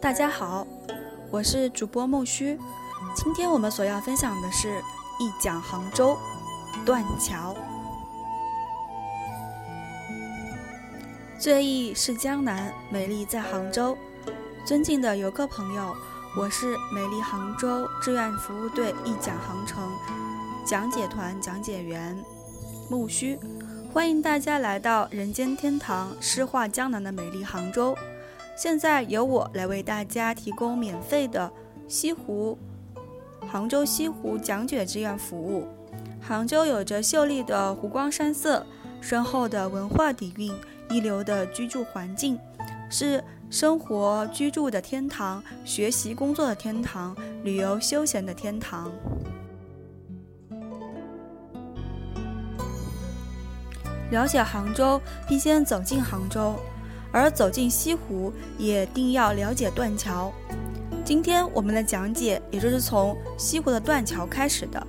大家好，我是主播木须。今天我们所要分享的是一讲杭州断桥。最艺是江南，美丽在杭州。尊敬的游客朋友，我是美丽杭州志愿服务队一讲杭城讲解团讲解员木须，欢迎大家来到人间天堂、诗画江南的美丽杭州。现在由我来为大家提供免费的西湖、杭州西湖讲解志愿服务。杭州有着秀丽的湖光山色、深厚的文化底蕴、一流的居住环境，是生活居住的天堂、学习工作的天堂、旅游休闲的天堂。了解杭州，必先走进杭州。而走进西湖，也定要了解断桥。今天我们的讲解，也就是从西湖的断桥开始的。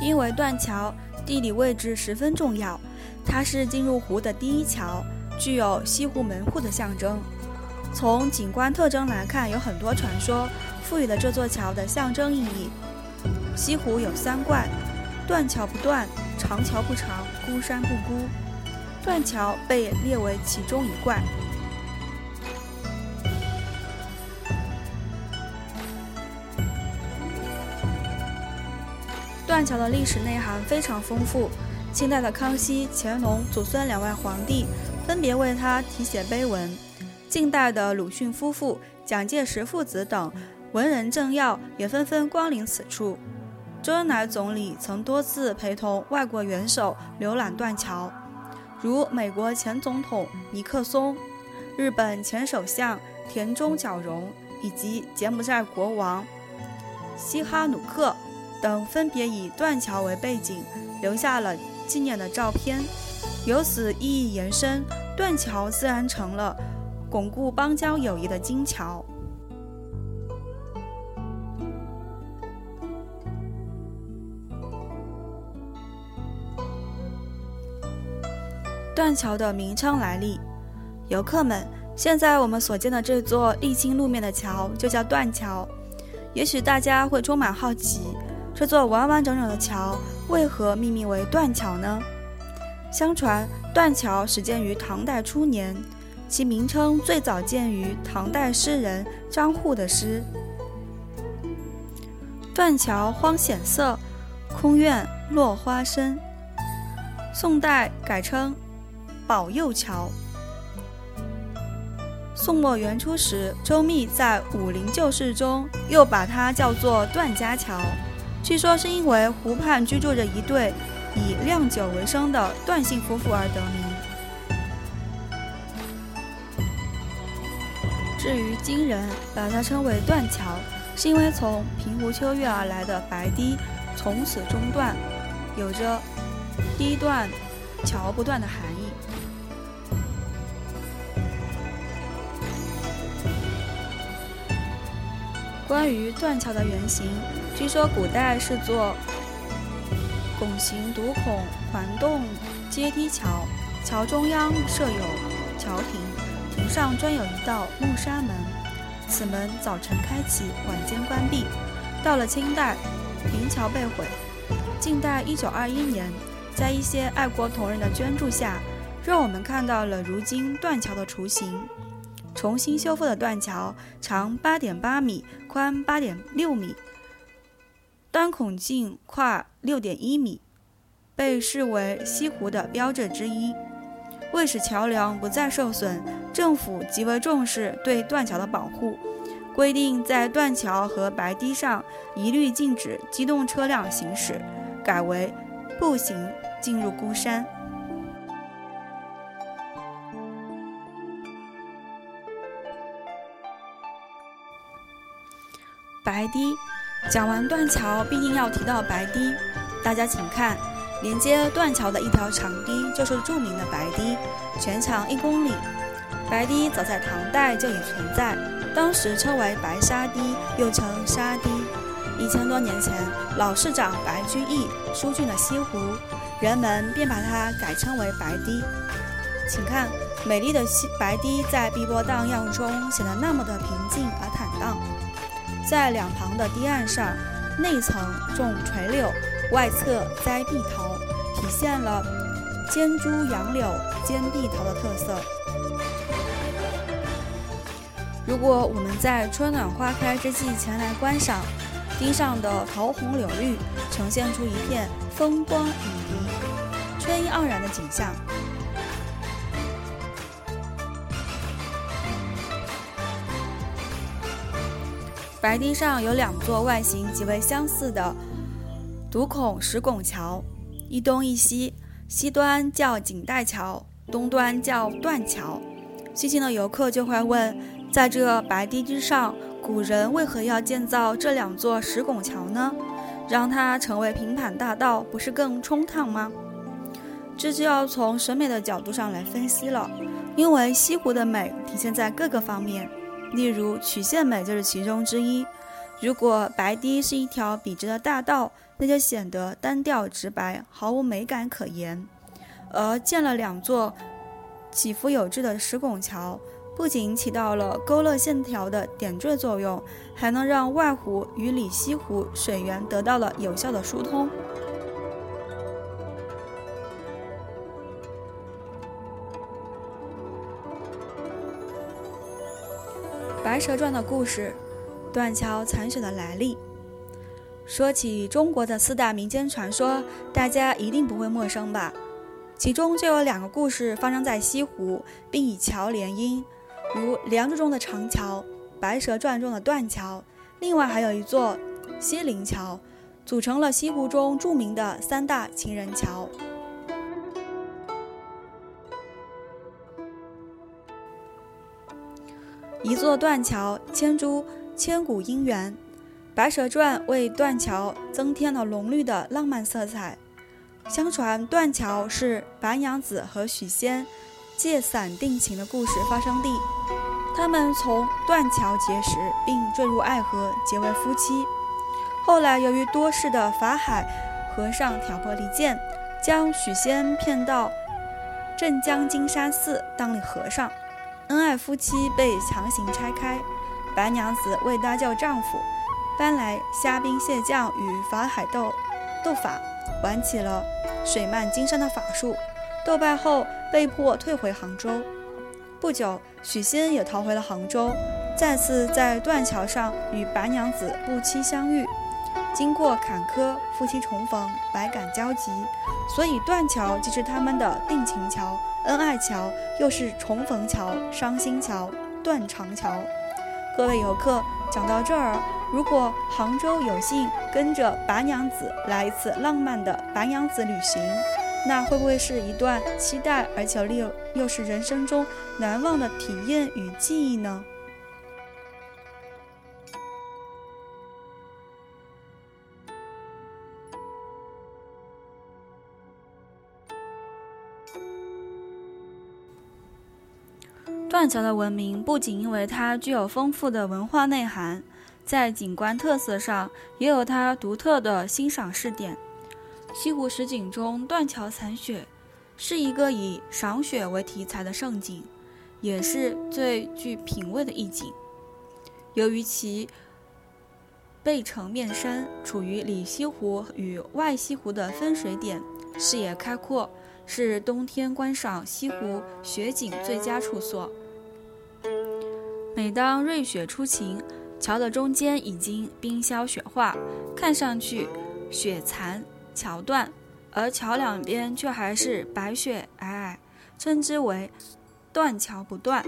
因为断桥地理位置十分重要，它是进入湖的第一桥，具有西湖门户的象征。从景观特征来看，有很多传说赋予了这座桥的象征意义。西湖有三怪：断桥不断。长桥不长，孤山不孤，断桥被列为其中一怪。断桥的历史内涵非常丰富，清代的康熙、乾隆祖孙两位皇帝分别为他题写碑文，近代的鲁迅夫妇、蒋介石父子等文人政要也纷纷光临此处。周恩来总理曾多次陪同外国元首游览断桥，如美国前总统尼克松、日本前首相田中角荣以及柬埔寨国王西哈努克等，分别以断桥为背景，留下了纪念的照片。由此意义延伸，断桥自然成了巩固邦交友谊的金桥。断桥的名称来历，游客们，现在我们所见的这座沥青路面的桥就叫断桥。也许大家会充满好奇，这座完完整整的桥为何命名为断桥呢？相传断桥始建于唐代初年，其名称最早见于唐代诗人张祜的诗：“断桥荒显色，空院落花深。”宋代改称。保佑桥。宋末元初时，周密在《武林旧事》中又把它叫做段家桥，据说是因为湖畔居住着一对以酿酒为生的段姓夫妇而得名。至于今人把它称为断桥，是因为从平湖秋月而来的白堤从此中断，有着“堤断桥不断”的含义。关于断桥的原型，据说古代是座拱形独孔环洞阶梯桥，桥中央设有桥亭，亭上专有一道木栅门，此门早晨开启，晚间关闭。到了清代，亭桥被毁。近代一九二一年，在一些爱国同仁的捐助下，让我们看到了如今断桥的雏形。重新修复的断桥，长八点八米，宽八点六米，端孔径跨六点一米，被视为西湖的标志之一。为使桥梁不再受损，政府极为重视对断桥的保护，规定在断桥和白堤上一律禁止机动车辆行驶，改为步行进入孤山。白堤，讲完断桥，必定要提到白堤。大家请看，连接断桥的一条长堤，就是著名的白堤，全长一公里。白堤早在唐代就已存在，当时称为白沙堤，又称沙堤。一千多年前，老市长白居易疏浚了西湖，人们便把它改称为白堤。请看，美丽的西白堤在碧波荡漾中显得那么的平静而坦荡。在两旁的堤岸上，内层种垂柳，外侧栽碧桃，体现了尖株杨柳兼碧桃的特色。如果我们在春暖花开之际前来观赏，堤上的桃红柳绿，呈现出一片风光旖旎、春意盎然的景象。白堤上有两座外形极为相似的独孔石拱桥，一东一西，西端叫锦带桥，东端叫断桥。细心的游客就会问，在这白堤之上，古人为何要建造这两座石拱桥呢？让它成为平坦大道，不是更冲烫吗？这就要从审美的角度上来分析了，因为西湖的美体现在各个方面。例如曲线美就是其中之一。如果白堤是一条笔直的大道，那就显得单调直白，毫无美感可言。而建了两座起伏有致的石拱桥，不仅起到了勾勒线条的点缀作用，还能让外湖与里西湖水源得到了有效的疏通。《白蛇传》的故事，断桥残雪的来历。说起中国的四大民间传说，大家一定不会陌生吧？其中就有两个故事发生在西湖，并以桥联姻，如《梁祝》中的长桥，《白蛇传》中的断桥。另外还有一座西泠桥，组成了西湖中著名的三大情人桥。一座断桥牵出千古姻缘，《白蛇传》为断桥增添了浓郁的浪漫色彩。相传断桥是白娘子和许仙借伞定情的故事发生地，他们从断桥结识，并坠入爱河，结为夫妻。后来由于多事的法海和尚挑拨离间，将许仙骗到镇江金山寺当了和尚。恩爱夫妻被强行拆开，白娘子为搭救丈夫，搬来虾兵蟹将与法海斗斗法，玩起了水漫金山的法术。斗败后被迫退回杭州。不久，许仙也逃回了杭州，再次在断桥上与白娘子不期相遇。经过坎坷，夫妻重逢，百感交集，所以断桥即是他们的定情桥、恩爱桥，又是重逢桥、伤心桥、断肠桥。各位游客，讲到这儿，如果杭州有幸跟着白娘子来一次浪漫的白娘子旅行，那会不会是一段期待而且又又是人生中难忘的体验与记忆呢？断桥的文明不仅因为它具有丰富的文化内涵，在景观特色上也有它独特的欣赏视点。西湖十景中，断桥残雪是一个以赏雪为题材的胜景，也是最具品味的一景。由于其背城面山，处于里西湖与外西湖的分水点，视野开阔，是冬天观赏西湖雪景最佳处所。每当瑞雪初晴，桥的中间已经冰消雪化，看上去雪残桥断，而桥两边却还是白雪皑皑，称之为“断桥不断”。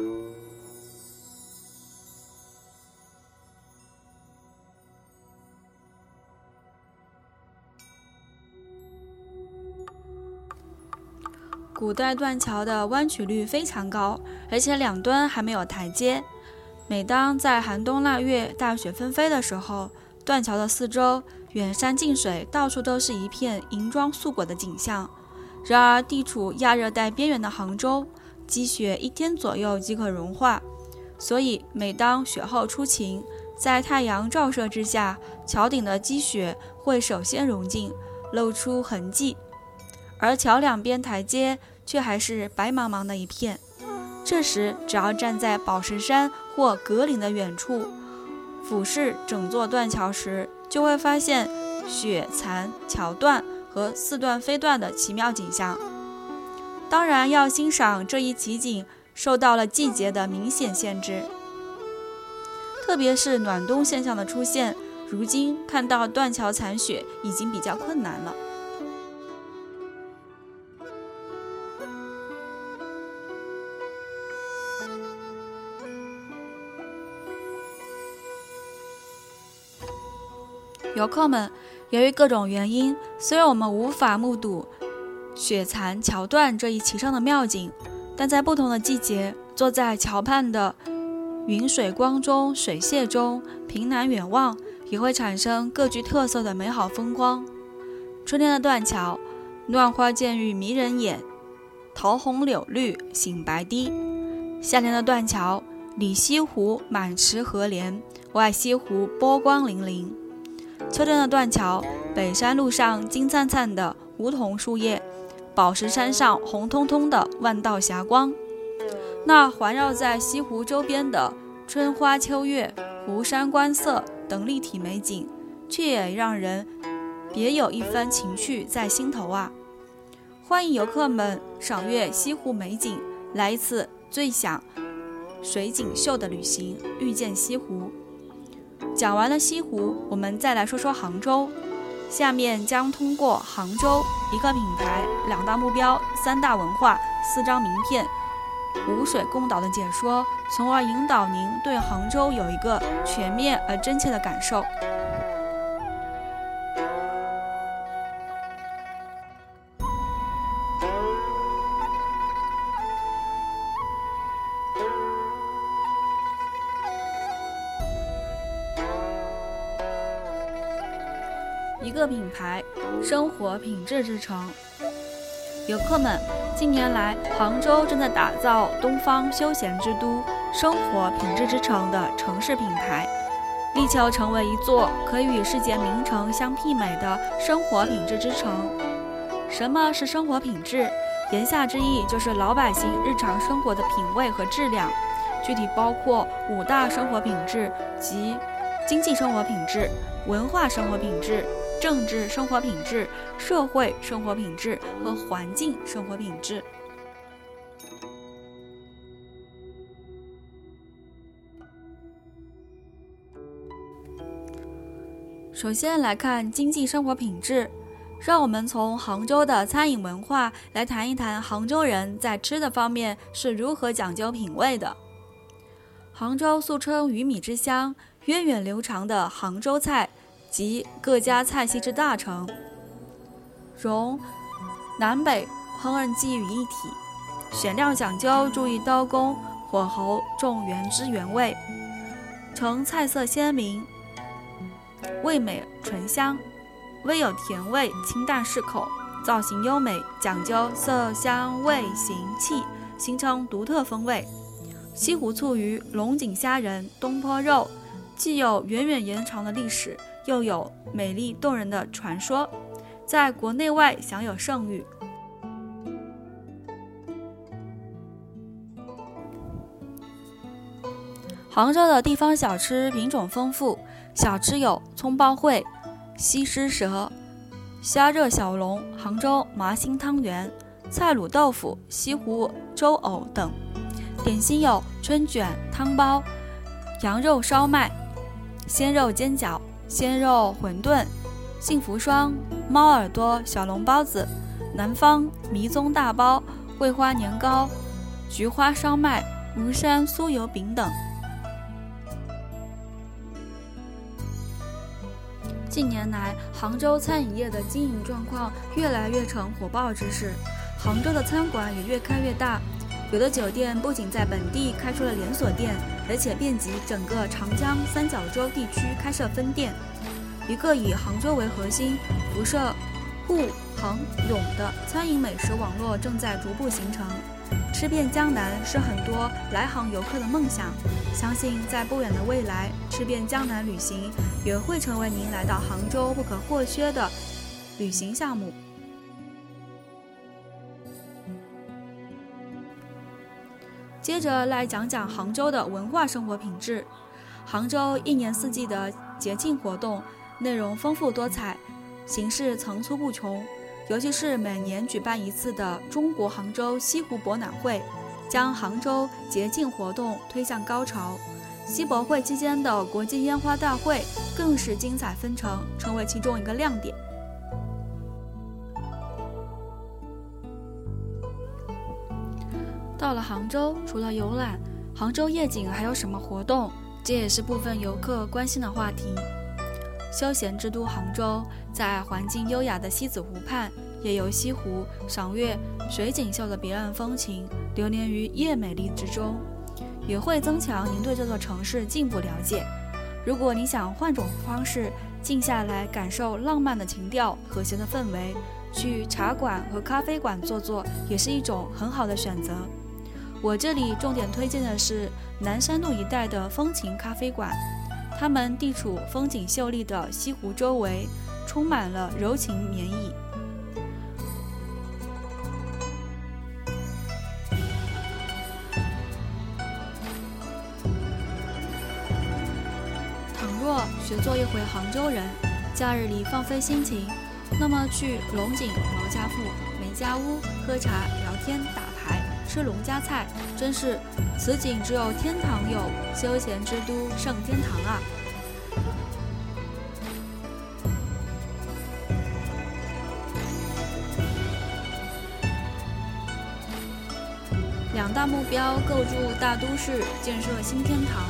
古代断桥的弯曲率非常高，而且两端还没有台阶。每当在寒冬腊月大雪纷飞的时候，断桥的四周远山近水，到处都是一片银装素裹的景象。然而，地处亚热带边缘的杭州，积雪一天左右即可融化，所以每当雪后初晴，在太阳照射之下，桥顶的积雪会首先融尽，露出痕迹，而桥两边台阶却还是白茫茫的一片。这时，只要站在宝石山或格岭的远处，俯视整座断桥时，就会发现雪残桥断和似断非断的奇妙景象。当然，要欣赏这一奇景，受到了季节的明显限制，特别是暖冬现象的出现。如今看到断桥残雪已经比较困难了。游客们，由于各种原因，虽然我们无法目睹雪残桥断这一奇胜的妙景，但在不同的季节，坐在桥畔的云水光中、水榭中，凭栏远望，也会产生各具特色的美好风光。春天的断桥，乱花渐欲迷人眼，桃红柳绿醒白堤；夏天的断桥，里西湖满池荷莲，外西湖波光粼粼。秋天的断桥，北山路上金灿灿的梧桐树叶，宝石山上红彤彤的万道霞光。那环绕在西湖周边的春花秋月、湖山观色等立体美景，却也让人别有一番情趣在心头啊！欢迎游客们赏阅西湖美景，来一次最享水景秀的旅行，遇见西湖。讲完了西湖，我们再来说说杭州。下面将通过杭州一个品牌、两大目标、三大文化、四张名片、五水共岛的解说，从而引导您对杭州有一个全面而真切的感受。牌，生活品质之城。游客们，近年来，杭州正在打造东方休闲之都、生活品质之城的城市品牌，力求成为一座可以与世界名城相媲美的生活品质之城。什么是生活品质？言下之意就是老百姓日常生活的品味和质量，具体包括五大生活品质，即经济生活品质、文化生活品质。政治生活品质、社会生活品质和环境生活品质。首先来看经济生活品质，让我们从杭州的餐饮文化来谈一谈杭州人在吃的方面是如何讲究品味的。杭州素称鱼米之乡，源远流长的杭州菜。集各家菜系之大成，融南北烹饪技艺于一体，选料讲究，注意刀工，火候重原汁原味，呈菜色鲜明，味美醇香，微有甜味，清淡适口，造型优美，讲究色香味形气，形成独特风味。西湖醋鱼、龙井虾仁、东坡肉，既有源远延长的历史。又有美丽动人的传说，在国内外享有盛誉。杭州的地方小吃品种丰富，小吃有葱包烩、西施舌、虾热小笼、杭州麻心汤圆、菜卤豆腐、西湖粥藕等；点心有春卷、汤包、羊肉烧麦、鲜肉煎饺。鲜肉馄饨、幸福双、猫耳朵小笼包子、南方迷踪大包、桂花年糕、菊花烧麦、庐山酥油饼等。近年来，杭州餐饮业的经营状况越来越成火爆之势，杭州的餐馆也越开越大。有的酒店不仅在本地开出了连锁店，而且遍及整个长江三角洲地区开设分店。一个以杭州为核心、辐射沪杭甬的餐饮美食网络正在逐步形成。吃遍江南是很多来杭游客的梦想。相信在不远的未来，吃遍江南旅行也会成为您来到杭州不可或缺的旅行项目。接着来讲讲杭州的文化生活品质。杭州一年四季的节庆活动内容丰富多彩，形式层出不穷。尤其是每年举办一次的中国杭州西湖博览会，将杭州节庆活动推向高潮。西博会期间的国际烟花大会更是精彩纷呈，成为其中一个亮点。到了杭州，除了游览杭州夜景，还有什么活动？这也是部分游客关心的话题。休闲之都杭州，在环境优雅的西子湖畔，夜游西湖，赏月水景秀的别样风情，流连于夜美丽之中，也会增强您对这座城市进一步了解。如果你想换种方式，静下来感受浪漫的情调、和谐的氛围，去茶馆和咖啡馆坐坐，也是一种很好的选择。我这里重点推荐的是南山路一带的风情咖啡馆，它们地处风景秀丽的西湖周围，充满了柔情绵意。倘若学做一回杭州人，假日里放飞心情，那么去龙井、毛家埠、梅家坞喝茶、聊天、打。吃农家菜，真是此景只有天堂有，休闲之都胜天堂啊！两大目标：构筑大都市，建设新天堂。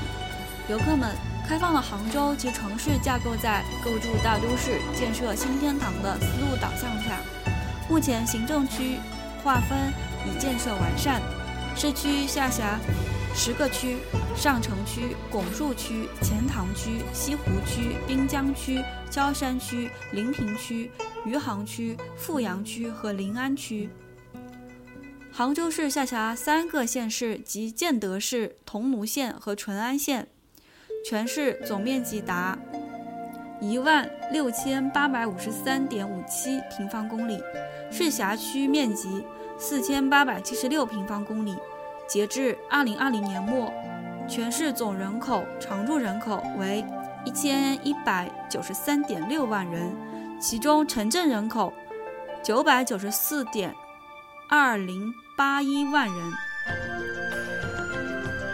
游客们，开放了杭州及城市架构在构筑大都市、建设新天堂的思路导向下，目前行政区划分。已建设完善，市区下辖十个区：上城区、拱墅区、钱塘区、西湖区、滨江区、萧山区、临平区、余杭区、富阳区和临安区。杭州市下辖三个县市，即建德市、桐庐县和淳安县，全市总面积达一万六千八百五十三点五七平方公里，市辖区面积。四千八百七十六平方公里，截至二零二零年末，全市总人口常住人口为一千一百九十三点六万人，其中城镇人口九百九十四点二零八一万人，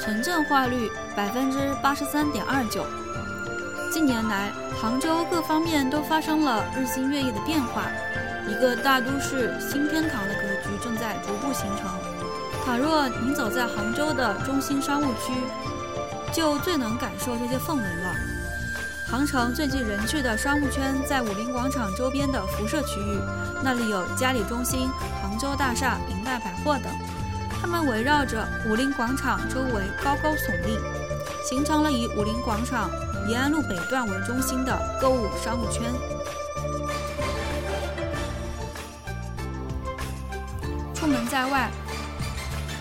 城镇化率百分之八十三点二九。近年来，杭州各方面都发生了日新月异的变化，一个大都市新天堂。正在逐步形成。倘若您走在杭州的中心商务区，就最能感受这些氛围了。杭城最具人气的商务圈在武林广场周边的辐射区域，那里有嘉里中心、杭州大厦、银泰百货等，它们围绕着武林广场周围高高耸立，形成了以武林广场延安路北段为中心的购物商务圈。在外，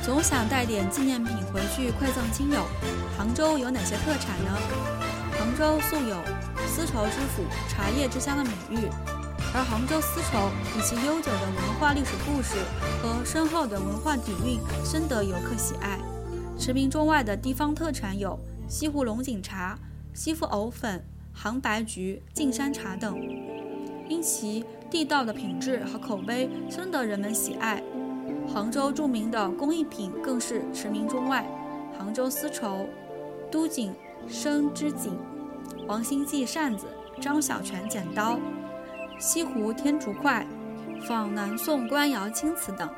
总想带点纪念品回去馈赠亲友。杭州有哪些特产呢？杭州素有“丝绸之府、茶叶之乡”的美誉，而杭州丝绸以其悠久的文化历史故事和深厚的文化底蕴，深得游客喜爱。驰名中外的地方特产有西湖龙井茶、西湖藕粉、杭白菊、径山茶等，因其地道的品质和口碑，深得人们喜爱。杭州著名的工艺品更是驰名中外，杭州丝绸、都锦生织锦、王兴记扇子、张小泉剪刀、西湖天竺筷、仿南宋官窑青瓷等。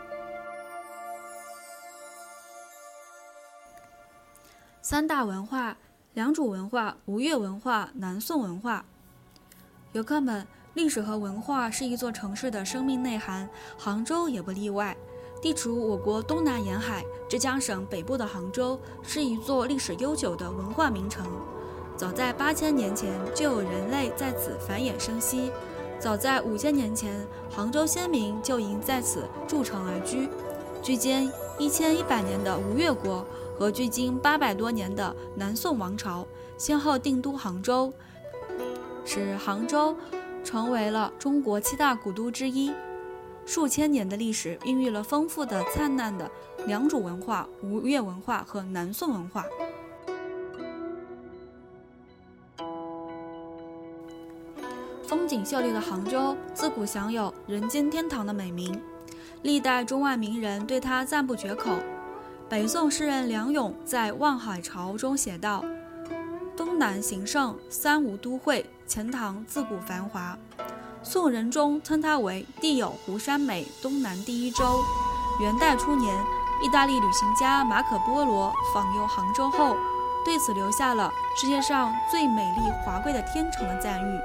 三大文化：良渚文化、吴越文化、南宋文化。游客们，历史和文化是一座城市的生命内涵，杭州也不例外。地处我国东南沿海，浙江省北部的杭州是一座历史悠久的文化名城。早在八千年前，就有人类在此繁衍生息；早在五千年前，杭州先民就已在此筑城而居。距今一千一百年的吴越国和距今八百多年的南宋王朝，先后定都杭州，使杭州成为了中国七大古都之一。数千年的历史，孕育了丰富的、灿烂的良渚文化、吴越文化和南宋文化。风景秀丽的杭州，自古享有“人间天堂”的美名，历代中外名人对它赞不绝口。北宋诗人梁咏在《望海潮》中写道：“东南形胜，三吴都会，钱塘自古繁华。”宋仁宗称它为“地有湖山美，东南第一州”。元代初年，意大利旅行家马可·波罗访游杭州后，对此留下了“世界上最美丽华贵的天成”的赞誉。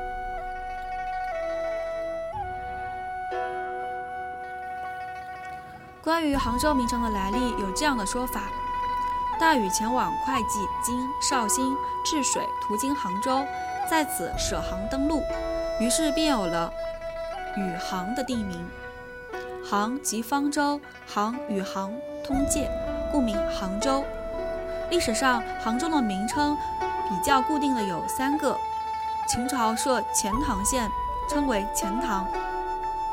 关于杭州名城的来历，有这样的说法：大禹前往会稽、今绍兴、治水，途经杭州，在此舍杭登陆。于是便有了宇杭的地名，杭即方舟，杭与杭通界，故名杭州。历史上，杭州的名称比较固定的有三个：秦朝设钱塘县，称为钱塘；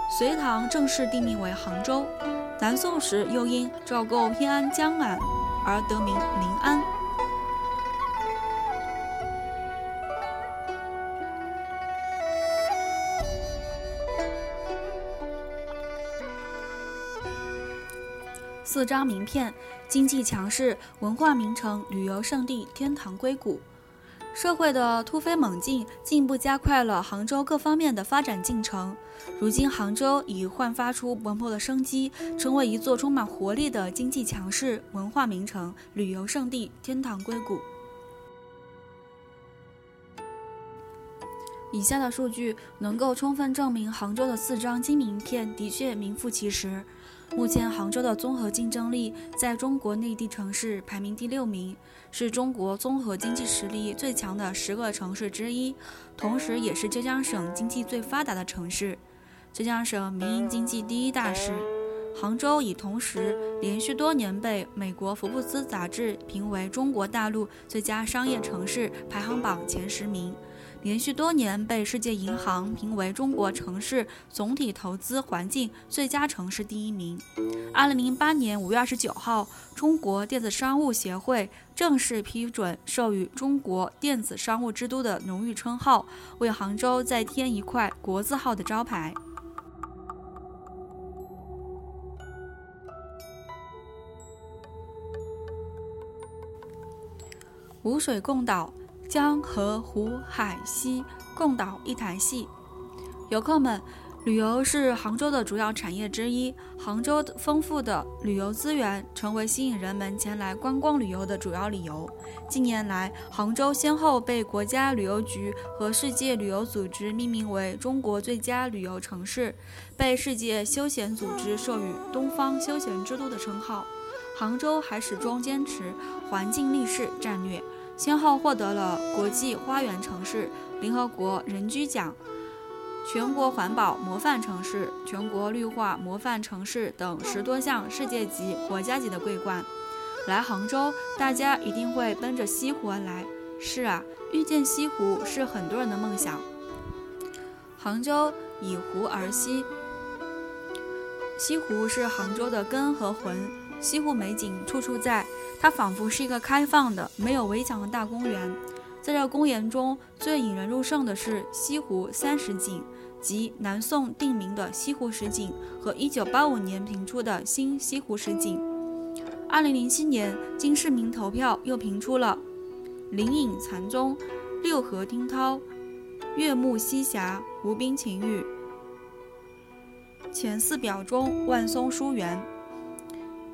隋唐正式定名为杭州；南宋时又因赵构偏安江南而得名临安。四张名片：经济强势、文化名城、旅游胜地、天堂硅谷。社会的突飞猛进进一步加快了杭州各方面的发展进程。如今，杭州已焕发出勃勃的生机，成为一座充满活力的经济强势、文化名城、旅游胜地、天堂硅谷。以下的数据能够充分证明杭州的四张金名片的确名副其实。目前，杭州的综合竞争力在中国内地城市排名第六名，是中国综合经济实力最强的十个城市之一，同时也是浙江省经济最发达的城市，浙江省民营经济第一大市。杭州已同时连续多年被美国福布斯杂志评为中国大陆最佳商业城市排行榜前十名。连续多年被世界银行评为中国城市总体投资环境最佳城市第一名。二零零八年五月二十九号，中国电子商务协会正式批准授予“中国电子商务之都”的荣誉称号，为杭州再添一块国字号的招牌。五水共岛。江河湖海溪共岛一台戏，游客们，旅游是杭州的主要产业之一。杭州丰富的旅游资源成为吸引人们前来观光旅游的主要理由。近年来，杭州先后被国家旅游局和世界旅游组织命名为中国最佳旅游城市，被世界休闲组织授予“东方休闲之都”的称号。杭州还始终坚持环境立市战略。先后获得了国际花园城市、联合国人居奖、全国环保模范城市、全国绿化模范城市等十多项世界级、国家级的桂冠。来杭州，大家一定会奔着西湖而来。是啊，遇见西湖是很多人的梦想。杭州以湖而西，西湖是杭州的根和魂。西湖美景处处在。它仿佛是一个开放的、没有围墙的大公园。在这公园中，最引人入胜的是西湖三十景，即南宋定名的西湖十景和1985年评出的新西湖十景。2007年，经市民投票又评出了灵隐禅宗、六合听涛、月暮西霞、无边晴雨前四表中，万松书园、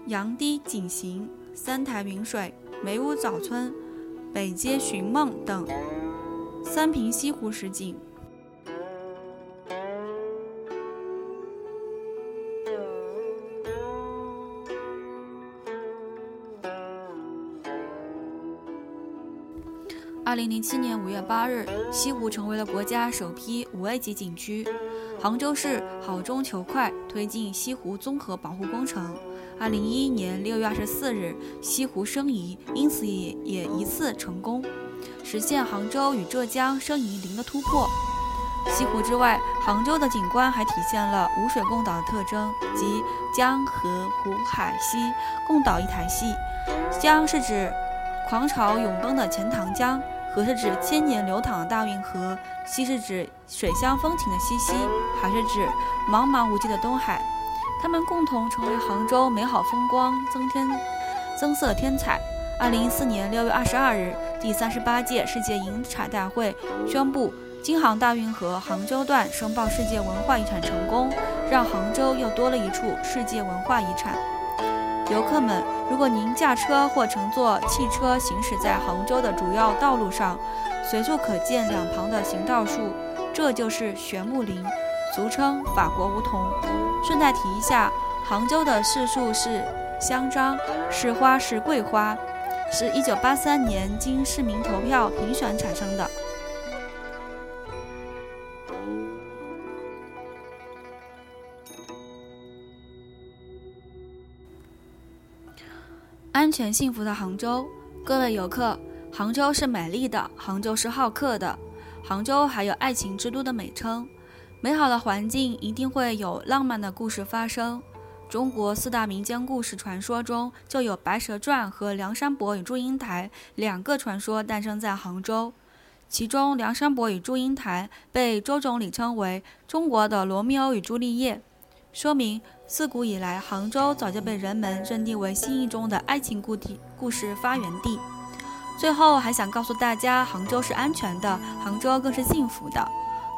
杨堤景行。三台明水、梅屋早村、北街寻梦等三平西湖十景。二零零七年五月八日，西湖成为了国家首批五 A 级景区。杭州市好中求快，推进西湖综合保护工程。二零一一年六月二十四日，西湖申遗，因此也也一次成功，实现杭州与浙江申遗零的突破。西湖之外，杭州的景观还体现了五水共岛的特征，即江河湖海溪共岛一台戏。江是指狂潮涌奔的钱塘江，河是指千年流淌的大运河，西是指水乡风情的西溪，海是指茫茫无际的东海。它们共同成为杭州美好风光增添增色添彩。二零一四年六月二十二日，第三十八届世界银彩大会宣布。京杭大运河杭州段申报世界文化遗产成功，让杭州又多了一处世界文化遗产。游客们，如果您驾车或乘坐汽车行驶在杭州的主要道路上，随处可见两旁的行道树，这就是玄木林，俗称法国梧桐。顺带提一下，杭州的市树是香樟，市花是桂花，是一九八三年经市民投票评选产生的。安全幸福的杭州，各位游客，杭州是美丽的，杭州是好客的，杭州还有爱情之都的美称。美好的环境一定会有浪漫的故事发生。中国四大民间故事传说中就有《白蛇传》和《梁山伯与祝英台》两个传说诞生在杭州。其中，《梁山伯与祝英台》被周总理称为中国的《罗密欧与朱丽叶》。说明自古以来，杭州早就被人们认定为心意中的爱情故地故事发源地。最后还想告诉大家，杭州是安全的，杭州更是幸福的。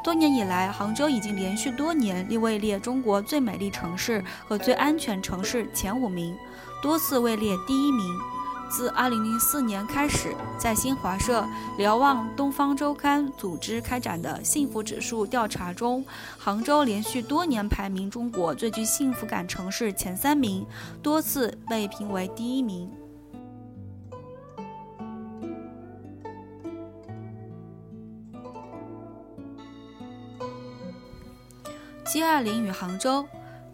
多年以来，杭州已经连续多年位列中国最美丽城市和最安全城市前五名，多次位列第一名。自2004年开始，在新华社、瞭望东方周刊组织开展的幸福指数调查中，杭州连续多年排名中国最具幸福感城市前三名，多次被评为第一名。G20 与杭州，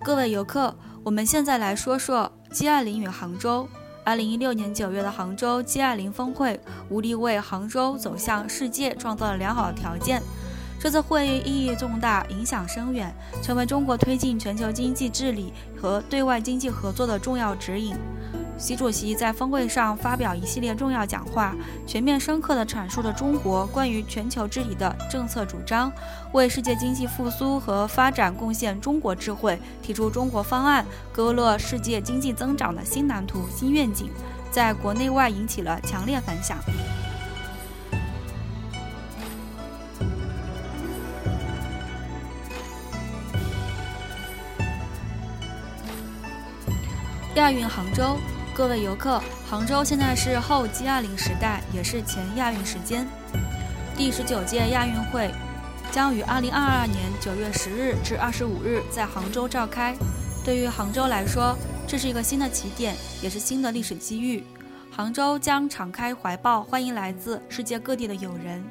各位游客，我们现在来说说 G20 与杭州。二零一六年九月的杭州 G20 峰会，无疑为杭州走向世界创造了良好的条件。这次会议意义重大，影响深远，成为中国推进全球经济治理和对外经济合作的重要指引。习主席在峰会上发表一系列重要讲话，全面深刻地阐述了中国关于全球治理的政策主张，为世界经济复苏和发展贡献中国智慧，提出中国方案，勾勒世界经济增长的新蓝图、新愿景，在国内外引起了强烈反响。亚运杭州。各位游客，杭州现在是后 G20 时代，也是前亚运时间。第十九届亚运会将于二零二二年九月十日至二十五日在杭州召开。对于杭州来说，这是一个新的起点，也是新的历史机遇。杭州将敞开怀抱，欢迎来自世界各地的友人。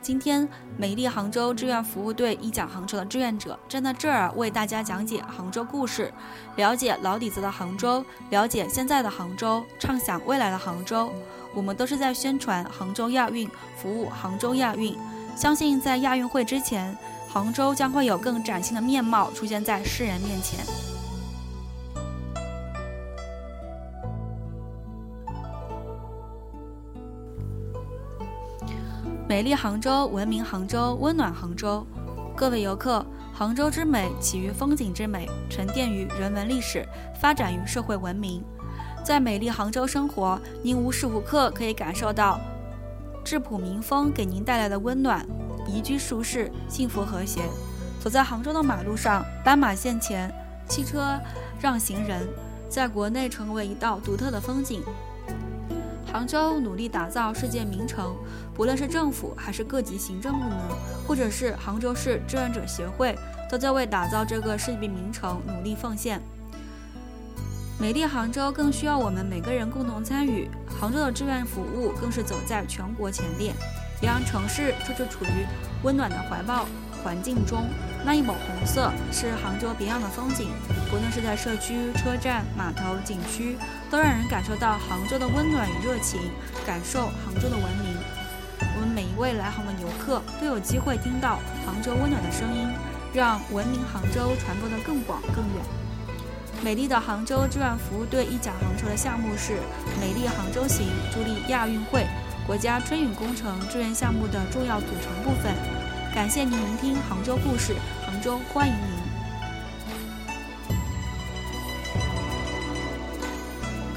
今天，美丽杭州志愿服务队一讲杭州的志愿者站在这儿为大家讲解杭州故事，了解老底子的杭州，了解现在的杭州，畅想未来的杭州。我们都是在宣传杭州亚运，服务杭州亚运。相信在亚运会之前，杭州将会有更崭新的面貌出现在世人面前。美丽杭州，文明杭州，温暖杭州。各位游客，杭州之美起于风景之美，沉淀于人文历史，发展于社会文明。在美丽杭州生活，您无时无刻可以感受到质朴民风给您带来的温暖，宜居舒适，幸福和谐。走在杭州的马路上，斑马线前，汽车让行人，在国内成为一道独特的风景。杭州努力打造世界名城，不论是政府还是各级行政部门，或者是杭州市志愿者协会，都在为打造这个世界名城努力奉献。美丽杭州更需要我们每个人共同参与，杭州的志愿服务更是走在全国前列，也让城市处处处于温暖的怀抱。环境中，那一抹红色是杭州别样的风景。不论是在社区、车站、码头、景区，都让人感受到杭州的温暖与热情，感受杭州的文明。我们。每一位来杭的游客都有机会听到杭州温暖的声音，让文明杭州传播得更广更远。美丽的杭州志愿服务队一甲杭州的项目是“美丽杭州行”，助力亚运会、国家春运工程志愿项目的重要组成部分。感谢您聆听杭州故事，杭州欢迎您。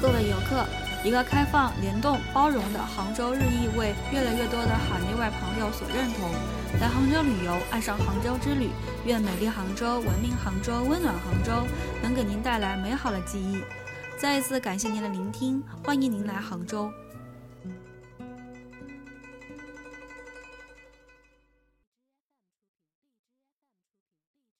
各位游客，一个开放、联动、包容的杭州日益为越来越多的海内外朋友所认同。来杭州旅游，爱上杭州之旅，愿美丽杭州、文明杭州、温暖杭州能给您带来美好的记忆。再一次感谢您的聆听，欢迎您来杭州。